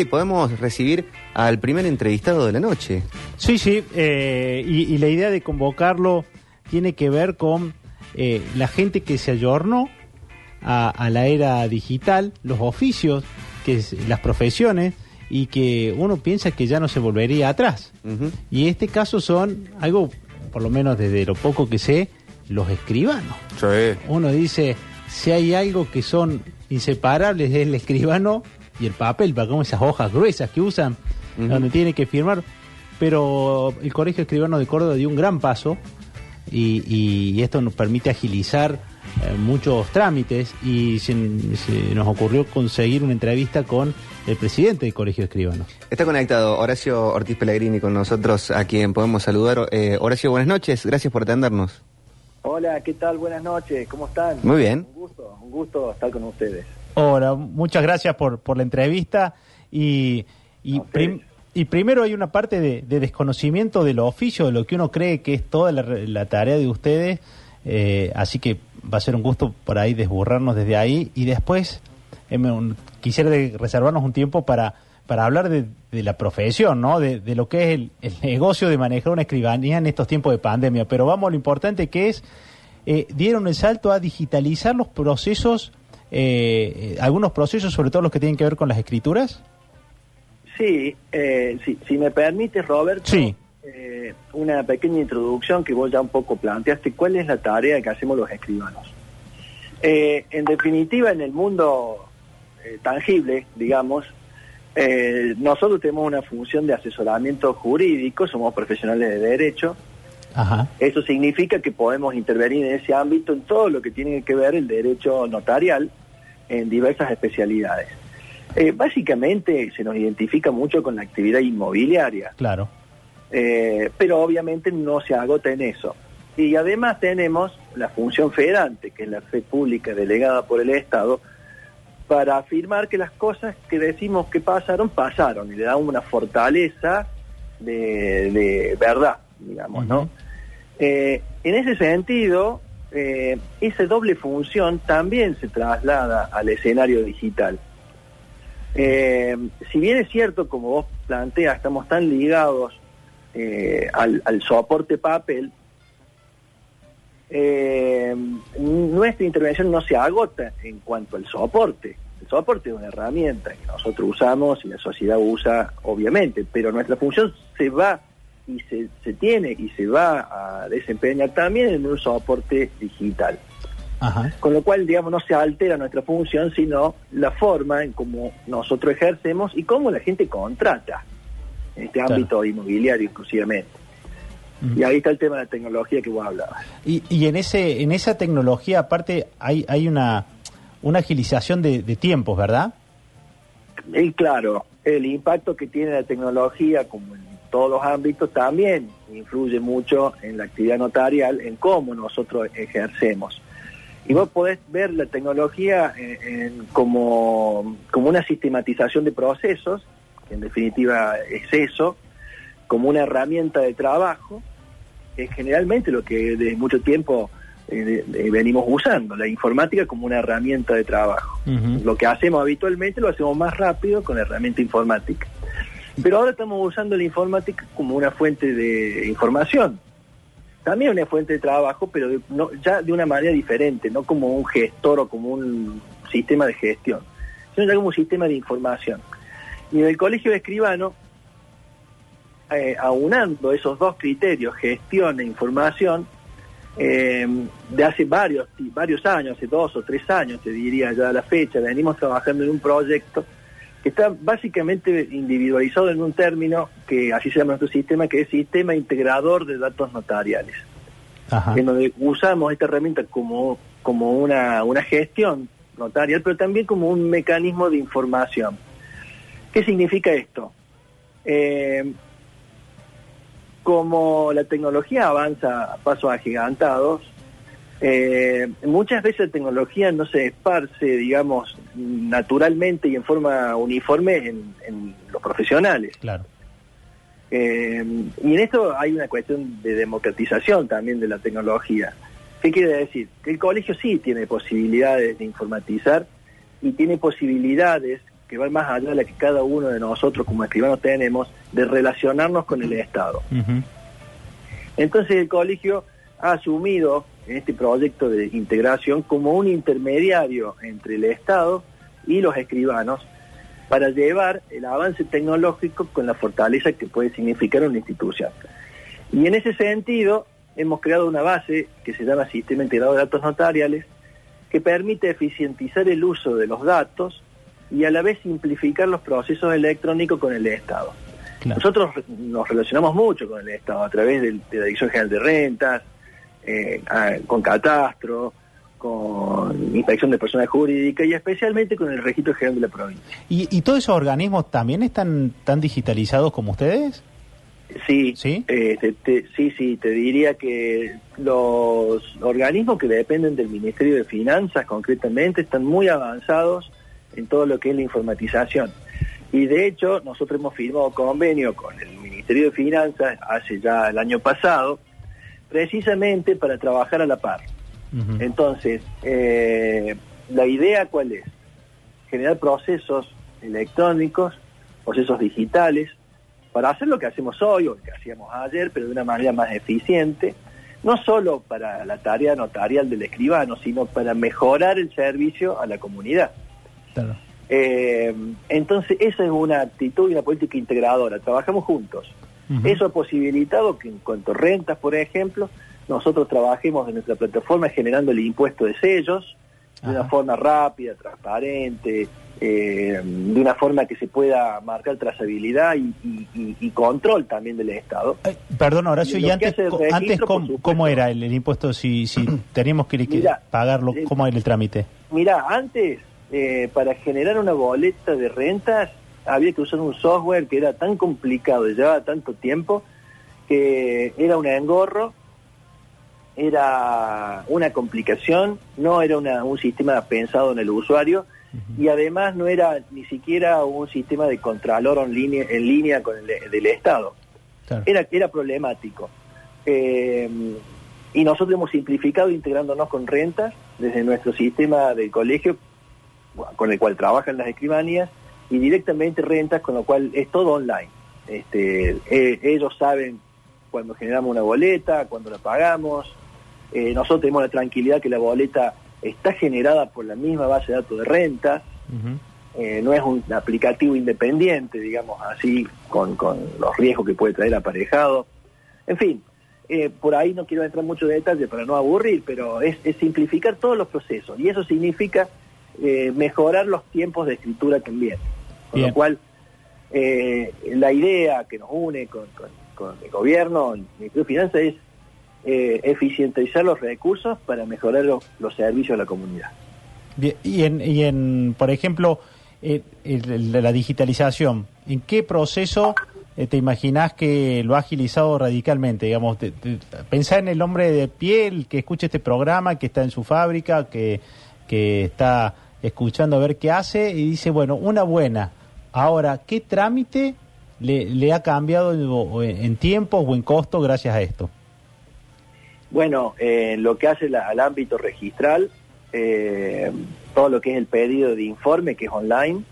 Y podemos recibir al primer entrevistado de la noche. Sí, sí, eh, y, y la idea de convocarlo tiene que ver con eh, la gente que se ayornó a, a la era digital, los oficios, que es- las profesiones, y que uno piensa que ya no se volvería atrás. Y en este caso son algo, por lo menos desde lo poco que sé, los escribanos. Uno dice, si hay algo que son inseparables es el escribano y el papel, para como esas hojas gruesas que usan, donde tiene que firmar. Pero el Colegio Escribano de Córdoba dio un gran paso y, y esto nos permite agilizar eh, muchos trámites y se, se nos ocurrió conseguir una entrevista con el presidente del Colegio Escribano. Está conectado Horacio Ortiz Pellegrini con nosotros, a quien podemos saludar. Eh, Horacio, buenas noches, gracias por atendernos. Hola, ¿qué tal? Buenas noches, ¿cómo están? Muy bien. Un gusto, un gusto estar con ustedes. Hola, muchas gracias por, por la entrevista. Y, y, prim- primero hay una parte de, de desconocimiento del oficio, de lo que uno cree que es toda la, la tarea de ustedes. eh, así que va a ser un gusto por ahí desburrarnos desde ahí. Y después eh, un- quisiera de- reservarnos un tiempo para, para hablar de, de la profesión, ¿no? De, de lo que es el, el negocio de manejar una escribanía en estos tiempos de pandemia. Pero vamos a lo importante que es eh, dieron el salto a digitalizar los procesos, eh, algunos procesos, sobre todo los que tienen que ver con las escrituras. Sí, eh, si, si me permites, Roberto, Sí. eh, una pequeña introducción que vos ya un poco planteaste. ¿Cuál es la tarea que hacemos los escribanos? Eh, en definitiva, en el mundo eh, tangible, digamos, eh, nosotros tenemos una función de asesoramiento jurídico, somos profesionales de derecho, Ajá. Eso significa que podemos intervenir en ese ámbito en todo lo que tiene que ver el derecho notarial en diversas especialidades. Eh, básicamente se nos identifica mucho con la actividad inmobiliaria, Claro. eh, pero obviamente no se agota en eso. Y además tenemos la función federante, que es la fe pública delegada por el Estado, para afirmar que las cosas que decimos que pasaron, pasaron, y le damos una fortaleza de, de verdad, digamos, ¿no? Eh, en ese sentido, eh, esa doble función también se traslada al escenario digital. Eh, si bien es cierto, como vos planteas, estamos tan ligados al, al soporte papel, nuestra intervención no se agota en cuanto al soporte. El soporte es una herramienta que nosotros usamos y la sociedad usa, obviamente, pero nuestra función se va y se, se tiene y se va a desempeñar también en un soporte digital. Ajá. Con lo cual, digamos, no se altera nuestra función, sino la forma en cómo nosotros ejercemos y cómo la gente contrata en este Claro. ámbito inmobiliario inclusivamente. Ujú. Y ahí está el tema de la tecnología que vos hablabas. Y, y en ese en esa tecnología, aparte, hay, hay una, una agilización de, de tiempos, ¿verdad? Y claro, el impacto que tiene la tecnología, como en todos los ámbitos, también influye mucho en la actividad notarial, en cómo nosotros ejercemos. Y vos podés ver la tecnología en- en- como, como una sistematización de procesos, que en definitiva es eso, como una herramienta de trabajo, es generalmente lo que desde mucho tiempo eh, venimos usando, la informática como una herramienta de trabajo. Lo que hacemos habitualmente lo hacemos más rápido con la herramienta informática. Pero ahora estamos usando la informática como una fuente de información. También una fuente de trabajo, pero de- no- ya de una manera diferente, no como un gestor o como un sistema de gestión, sino ya como un sistema de información. Y en el colegio de escribano, eh, aunando esos dos criterios, gestión e información, eh, de hace varios, varios años, hace dos o tres años, te diría ya a la fecha, venimos trabajando en un proyecto está básicamente individualizado en un término que así se llama nuestro sistema, que es Sistema Integrador de Datos Notariales, Ajá. en donde usamos esta herramienta como, como una, una gestión notarial, pero también como un mecanismo de información. ¿Qué significa esto? Eh, como la tecnología avanza a pasos agigantados, eh, muchas veces la tecnología no se esparce, digamos, naturalmente y en forma uniforme en, en los profesionales. Claro. Eh, y en esto hay una cuestión de democratización también de la tecnología. ¿Qué quiere decir? Que el colegio sí tiene posibilidades de informatizar y tiene posibilidades que va más allá de la que cada uno de nosotros como escribanos tenemos, de relacionarnos con el Estado. Entonces el colegio ha asumido en este proyecto de integración como un intermediario entre el Estado y los escribanos para llevar el avance tecnológico con la fortaleza que puede significar una institución. Y en ese sentido hemos creado una base que se llama Sistema Integrado de Datos Notariales que permite eficientizar el uso de los datos y a la vez simplificar los procesos electrónicos con el Estado. Claro. Nosotros nos relacionamos mucho con el Estado a través de la Dirección General de Rentas, eh, a- con Catastro, con Inspección de Personas Jurídicas y especialmente con el Registro General de la Provincia. ¿Y, y todos esos organismos también están tan digitalizados como ustedes? Sí, ¿Sí? eh, te- te- sí, sí, te diría que los organismos que dependen del Ministerio de Finanzas concretamente están muy avanzados en todo lo que es la informatización. Y de hecho, nosotros hemos firmado convenio con el Ministerio de Finanzas hace ya el año pasado, precisamente para trabajar a la par. Entonces, eh, la idea cuál es? Generar procesos electrónicos, procesos digitales, para hacer lo que hacemos hoy o lo que hacíamos ayer, pero de una manera más eficiente, no solo para la tarea notarial del escribano, sino para mejorar el servicio a la comunidad. Claro. Eh, entonces, esa es una actitud y una política integradora. Trabajamos juntos. Eso ha posibilitado que en cuanto a rentas, por ejemplo, nosotros trabajemos en nuestra plataforma generando el impuesto de sellos de una forma rápida, transparente, eh, de una forma que se pueda marcar trazabilidad y, y- control también del Estado. Perdón, Horacio, Y ¿y lo que antes, registro, antes cómo, cómo era el, el impuesto si, si teníamos que, Mira, pagarlo? eh, ¿Cómo era el trámite? Mira, antes, eh, para generar una boleta de rentas, había que usar un software que era tan complicado y llevaba tanto tiempo que era un engorro, era una complicación, no era una- un sistema pensado en el usuario y además no era ni siquiera un sistema de contralor en línea, en línea con el del Estado Claro. era, era problemático. Eh, y nosotros hemos simplificado integrándonos con rentas desde nuestro sistema del colegio, con el cual trabajan las escribanías, y directamente rentas, con lo cual es todo online. Este, eh, ellos saben cuando generamos una boleta, cuando la pagamos. Eh, nosotros tenemos la tranquilidad que la boleta está generada por la misma base de datos de rentas, eh, no es un aplicativo independiente, digamos así, con, con los riesgos que puede traer aparejado. En fin, por ahí no quiero entrar mucho en detalle para no aburrir, pero es, es simplificar todos los procesos y eso significa mejorar los tiempos de escritura también. Con Bien. lo cual, eh, la idea que nos une con, con- con el gobierno, el Ministerio de Finanzas, es eh, eficientizar los recursos para mejorar los- los servicios a la comunidad. Bien, y en, y en por ejemplo, eh, el- el- la digitalización, ¿en qué proceso eh, te imaginás que lo ha agilizado radicalmente? Digamos, te- te- pensá en el hombre de piel que escucha este programa, que está en su fábrica, que, que está escuchando a ver qué hace y dice, bueno, una buena. Ahora, ¿qué trámite le, le ha cambiado en, en- en tiempo o en costo gracias a esto? Bueno, eh, lo que hace la- al ámbito registral, eh, todo lo que es el pedido de informe, que es online,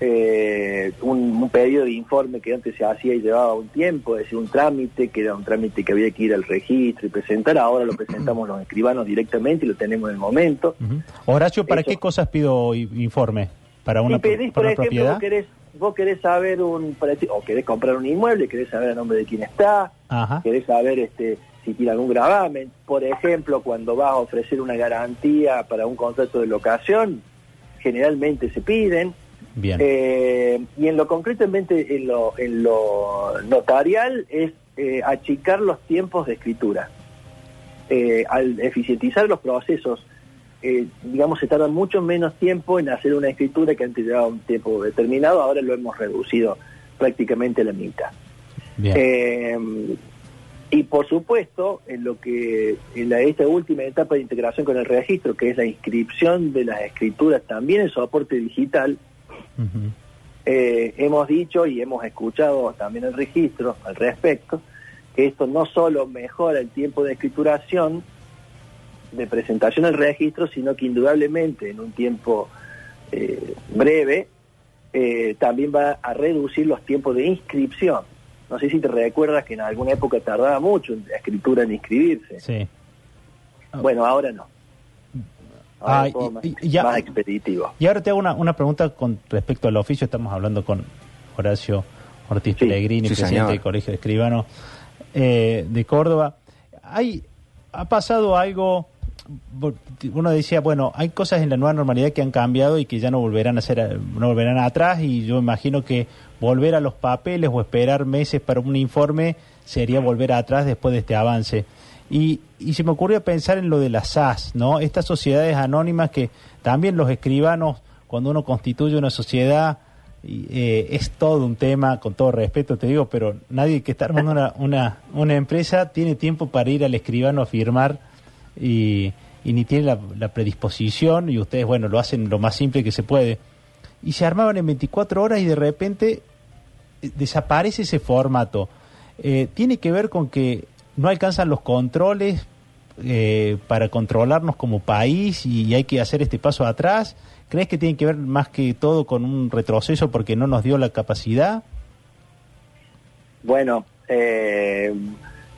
eh, un, un pedido de informe que antes se hacía y llevaba un tiempo, es decir, un trámite, que era un trámite que había que ir al registro y presentar, ahora lo presentamos los escribanos directamente y lo tenemos en el momento. Horacio, ¿para Eso. qué cosas pido informe? ¿Para una, y pedís, por para ejemplo, propiedad? vos querés, vos querés saber un, o querés comprar un inmueble, querés saber el nombre de quién está, Ajá. querés saber este si tiene algún gravamen. Por ejemplo, cuando vas a ofrecer una garantía para un contrato de locación, generalmente se piden. Bien. Eh, y en lo concretamente, en lo, en lo notarial, es eh, achicar los tiempos de escritura. Eh, al eficientizar los procesos, eh, digamos, se tarda mucho menos tiempo en hacer una escritura que antes llevaba un tiempo determinado, ahora lo hemos reducido prácticamente a la mitad. Eh, y por supuesto, en lo que en la, esta última etapa de integración con el registro, que es la inscripción de las escrituras también en soporte digital, eh, hemos dicho y hemos escuchado también el registro al respecto, que esto no solo mejora el tiempo de escrituración, de presentación al registro, sino que indudablemente en un tiempo eh, breve eh, también va a reducir los tiempos de inscripción. No sé si te recuerdas que en alguna época tardaba mucho la escritura en inscribirse. Sí. Bueno, ahora no. Ahora Ah, y- más, y ya- más expeditivo. Y ahora te hago una, una pregunta con respecto al oficio. Estamos hablando con Horacio Ortiz Sí, Pellegrini, sí, presidente señor. del Colegio de Escribanos eh, de Córdoba. Hay, ha pasado algo, uno decía, bueno, hay cosas en la nueva normalidad que han cambiado y que ya no volverán a ser, no volverán atrás y yo imagino que volver a los papeles o esperar meses para un informe sería volver atrás después de este avance. Y, y se me ocurrió pensar en lo de las SAS, ¿no? Estas sociedades anónimas que también los escribanos, cuando uno constituye una sociedad, eh, es todo un tema, con todo respeto te digo, pero nadie que está armando una, una, una empresa tiene tiempo para ir al escribano a firmar y, y ni tiene la, predisposición y ustedes, bueno, lo hacen lo más simple que se puede. Y se armaban en 24 horas y de repente eh, desaparece ese formato. Eh, tiene que ver con que no alcanzan los controles eh, para controlarnos como país y hay que hacer este paso atrás. ¿Crees que tiene que ver más que todo con un retroceso porque no nos dio la capacidad? Bueno, eh,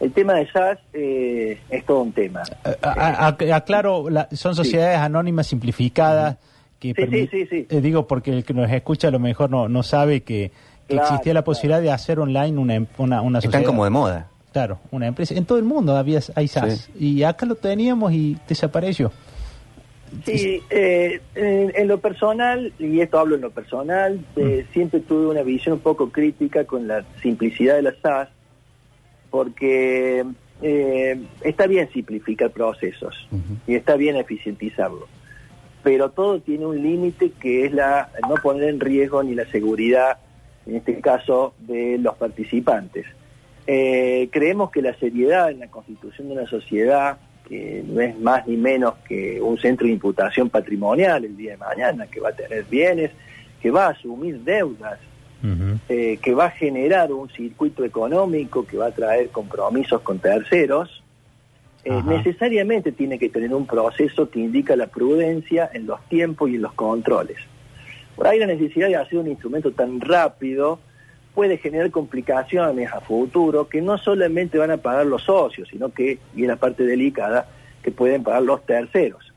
el tema de SAS eh, es todo un tema. A- a- a- aclaro, la- son sociedades anónimas simplificadas que Sí, sí, sí, sí. eh, digo porque el que nos escucha a lo mejor no, no sabe que, que Claro, existía la claro. posibilidad de hacer online una, em- una, una sociedad. Están como de moda. Claro, una empresa. En todo el mundo había hay SAS. Y acá lo teníamos y desapareció. Sí, eh, en, en lo personal, y esto hablo en lo personal, eh, siempre tuve una visión un poco crítica con la simplicidad de la SAS, porque eh, está bien simplificar procesos y está bien eficientizarlo, pero todo tiene un límite que es la no poner en riesgo ni la seguridad, en este caso, de los participantes. Eh, creemos que la seriedad en la constitución de una sociedad, que no es más ni menos que un centro de imputación patrimonial el día de mañana, que va a tener bienes, que va a asumir deudas, Eh, que va a generar un circuito económico, que va a traer compromisos con terceros, eh, necesariamente tiene que tener un proceso que indica la prudencia en los tiempos y en los controles. Por ahí la necesidad de hacer un instrumento tan rápido puede generar complicaciones a futuro que no solamente van a pagar los socios, sino que, y es la parte delicada, que pueden pagar los terceros.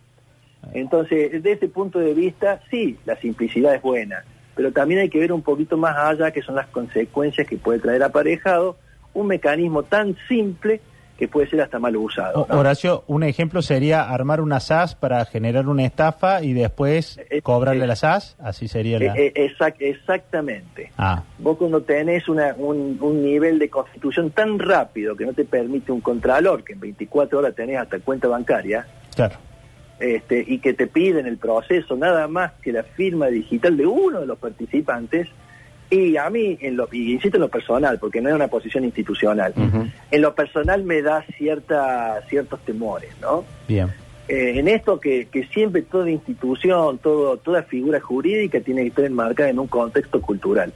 Entonces, desde ese punto de vista, sí, la simplicidad es buena, pero también hay que ver un poquito más allá que son las consecuencias que puede traer aparejado un mecanismo tan simple que puede ser hasta mal usado. Horacio, un ejemplo sería armar una SAS para generar una estafa y después Eh, cobrarle eh, la SAS. Así sería la. Eh, eh, exac- exactamente. ah, Vos cuando tenés una- un, un nivel de constitución tan rápido que no te permite un contralor, que en 24 horas tenés hasta cuenta bancaria, claro. Este, y que te piden el proceso nada más que la firma digital de uno de los participantes, y a mí, en lo, y insisto en lo personal, porque no es una posición institucional, en lo personal me da cierta, ciertos temores, ¿no? Bien. Eh, en esto que, que siempre toda institución, todo, toda figura jurídica tiene que estar enmarcada en un contexto cultural.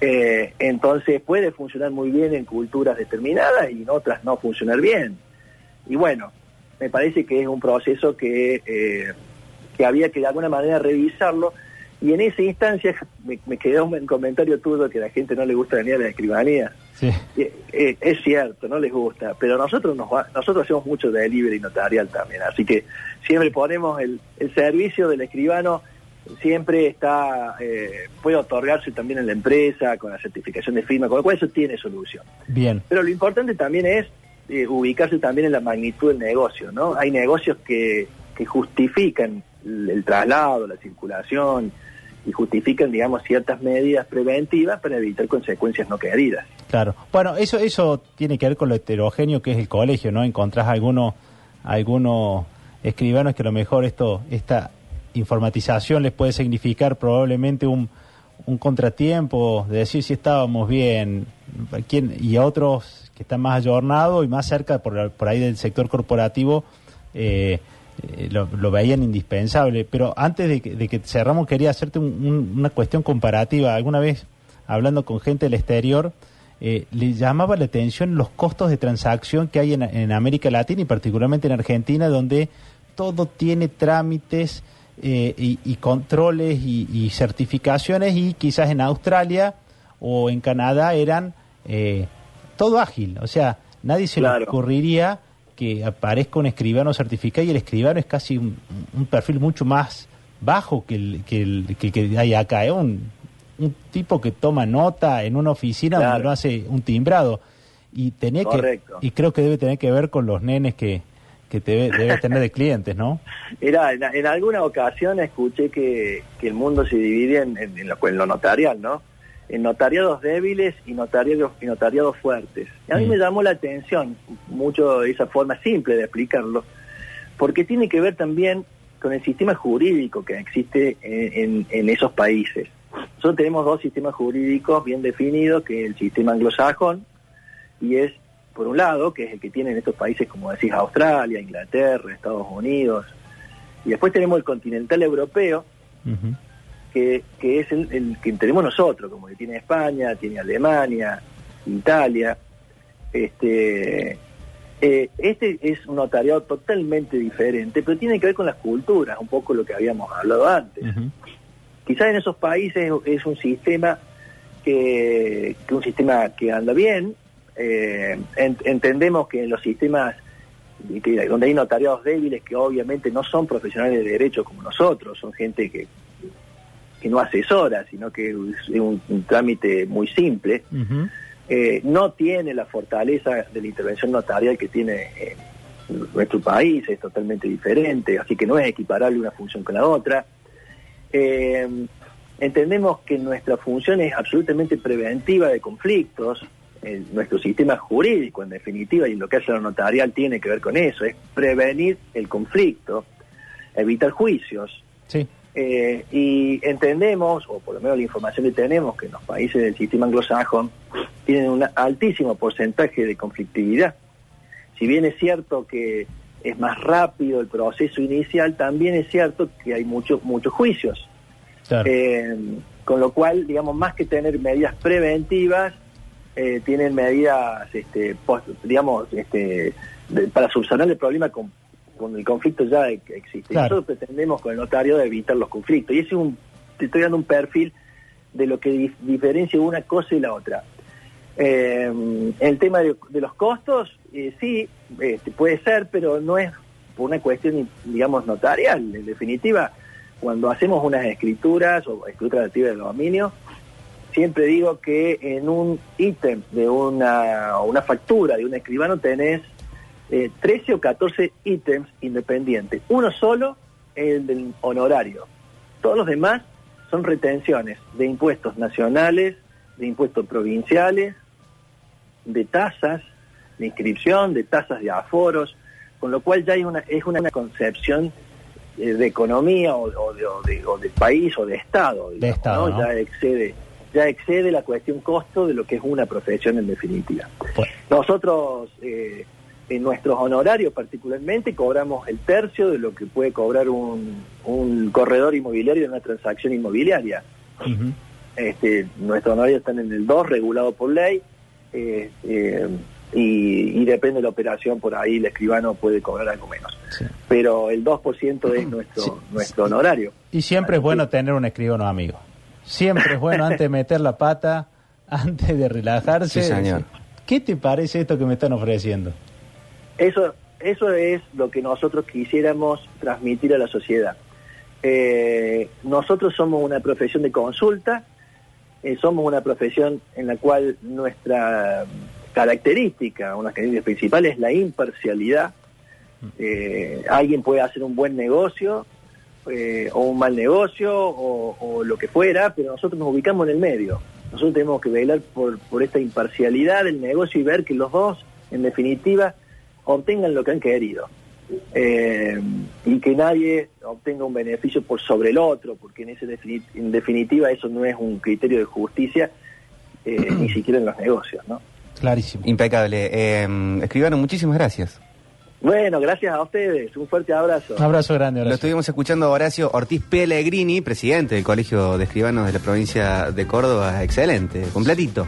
Eh, entonces puede funcionar muy bien en culturas determinadas y en otras no funcionar bien. Y bueno, me parece que es un proceso que, eh, que había que de alguna manera revisarlo. Y en esa instancia me, me quedó un comentario tuyo que a la gente no le gusta venir a la escribanía. Sí. Eh, eh, es cierto, no les gusta, pero nosotros nos va- nosotros hacemos mucho de delivery notarial también, así que siempre ponemos el, el servicio del escribano, siempre está, eh, puede otorgarse también en la empresa con la certificación de firma, con lo cual eso tiene solución. Bien. Pero lo importante también es eh, ubicarse también en la magnitud del negocio, ¿no? Hay negocios que, que justifican el, traslado, la circulación y justifican, digamos, ciertas medidas preventivas para evitar consecuencias no queridas. Claro. Bueno, eso eso tiene que ver con lo heterogéneo que es el colegio, ¿no? Encontrás algunos algunos escribanos que a lo mejor esto esta informatización les puede significar probablemente un, un contratiempo de decir si estábamos bien quién y a otros que están más ayornados y más cerca por, por ahí del sector corporativo eh, eh, lo, veían indispensable. Pero antes de que, de que cerramos, quería hacerte un- un- una cuestión comparativa. Alguna vez, hablando con gente del exterior, eh, le llamaba la atención los costos de transacción que hay en, América Latina y particularmente en Argentina, donde todo tiene trámites eh, y, controles y, certificaciones y quizás en Australia o en Canadá eran todo ágil. O sea, nadie se le ocurriría que aparezca un escribano certificado y el escribano es casi un, un perfil mucho más bajo que el que, el, que, que hay acá. Es un, un tipo que toma nota en una oficina Claro. donde no hace un timbrado. Y tenía que y creo que debe tener que ver con los nenes que, que te debe, debe tener de clientes, ¿no? Mira, en, en alguna ocasión escuché que, que el mundo se divide en, en- en lo, en lo notarial, ¿no? En notariados débiles y notariados, y notariados fuertes. Y a mí Mm. me llamó la atención mucho esa forma simple de explicarlo, porque tiene que ver también con el sistema jurídico que existe en, en- en esos países. Nosotros tenemos dos sistemas jurídicos bien definidos, que es el sistema anglosajón, y es, por un lado, que es el que tienen estos países como decís, Australia, Inglaterra, Estados Unidos, y después tenemos el continental europeo. Que, que es el, el que tenemos nosotros, como que tiene España, tiene Alemania, Italia. Este, eh, este es un notariado totalmente diferente, pero tiene que ver con las culturas, un poco lo que habíamos hablado antes. Quizás en esos países es un sistema que, que un sistema que anda bien. eh, en- entendemos que en los sistemas que, donde hay notariados débiles que obviamente no son profesionales de derecho como nosotros, son gente que, que no asesora, sino que es un, un trámite muy simple, eh, no tiene la fortaleza de la intervención notarial que tiene eh, nuestro país, es totalmente diferente, así que no es equiparable una función con la otra. Eh, entendemos que nuestra función es absolutamente preventiva de conflictos, nuestro sistema jurídico en definitiva y lo que hace la notarial tiene que ver con eso, es prevenir el conflicto, evitar juicios, Sí. Eh, y entendemos, o por lo menos la información que tenemos, que en los países del sistema anglosajón tienen un altísimo porcentaje de conflictividad. Si bien es cierto que es más rápido el proceso inicial, también es cierto que hay muchos muchos juicios. Claro. Eh, con lo cual, digamos, más que tener medidas preventivas, eh, tienen medidas, este, post- digamos, este, de- para subsanar el problema con, con el conflicto ya que existe. Claro. Nosotros pretendemos con el notario de evitar los conflictos. Y ese es un, te estoy dando un perfil de lo que dif- diferencia una cosa y la otra. Eh, el tema de, de los costos, eh, sí, este, puede ser, pero no es por una cuestión, digamos, notarial. En definitiva, cuando hacemos unas escrituras o escrituras relativas de dominio, siempre digo que en un ítem de una, una factura de un escribano tenés eh, 13 o 14 ítems independientes. Uno solo el del honorario. Todos los demás son retenciones de impuestos nacionales, de impuestos provinciales, de tasas de inscripción, de tasas de aforos, con lo cual ya hay una, es una, concepción eh, de economía o, o de, o de- o de país o de Estado. De Estado, ¿no? Ya excede ya excede la cuestión costo de lo que es una profesión en definitiva. Pues, Nosotros, eh, en nuestros honorarios particularmente, cobramos el tercio de lo que puede cobrar un, un corredor inmobiliario en una transacción inmobiliaria. Este, nuestros honorarios están en el 2, regulado por ley, eh, eh, y, y depende de la operación, por ahí el escribano puede cobrar algo menos. Sí. Pero el 2% es nuestro, Sí. nuestro honorario. Y siempre es bueno tener un escribano amigo. Siempre es bueno antes de meter la pata, antes de relajarse. Sí, señor. ¿Qué te parece esto que me están ofreciendo? Eso, eso es lo que nosotros quisiéramos transmitir a la sociedad. Eh, nosotros somos una profesión de consulta, eh, somos una profesión en la cual nuestra característica, una característica principal es la imparcialidad. Eh, alguien puede hacer un buen negocio eh, o un mal negocio o, lo que fuera, pero nosotros nos ubicamos en el medio. Nosotros tenemos que velar por, por esta imparcialidad del negocio y ver que los dos, en definitiva, obtengan lo que han querido. Eh, y que nadie obtenga un beneficio por sobre el otro, porque en, ese en definitiva eso no es un criterio de justicia, eh, ni siquiera en los negocios. ¿no? Clarísimo. Impecable. Eh, escribano, muchísimas gracias. Bueno, gracias a ustedes, un fuerte abrazo. Un abrazo grande, Lo Horacio. estuvimos escuchando a Horacio Ortiz Pellegrini, presidente del Colegio de Escribanos de la provincia de Córdoba. Excelente, completito.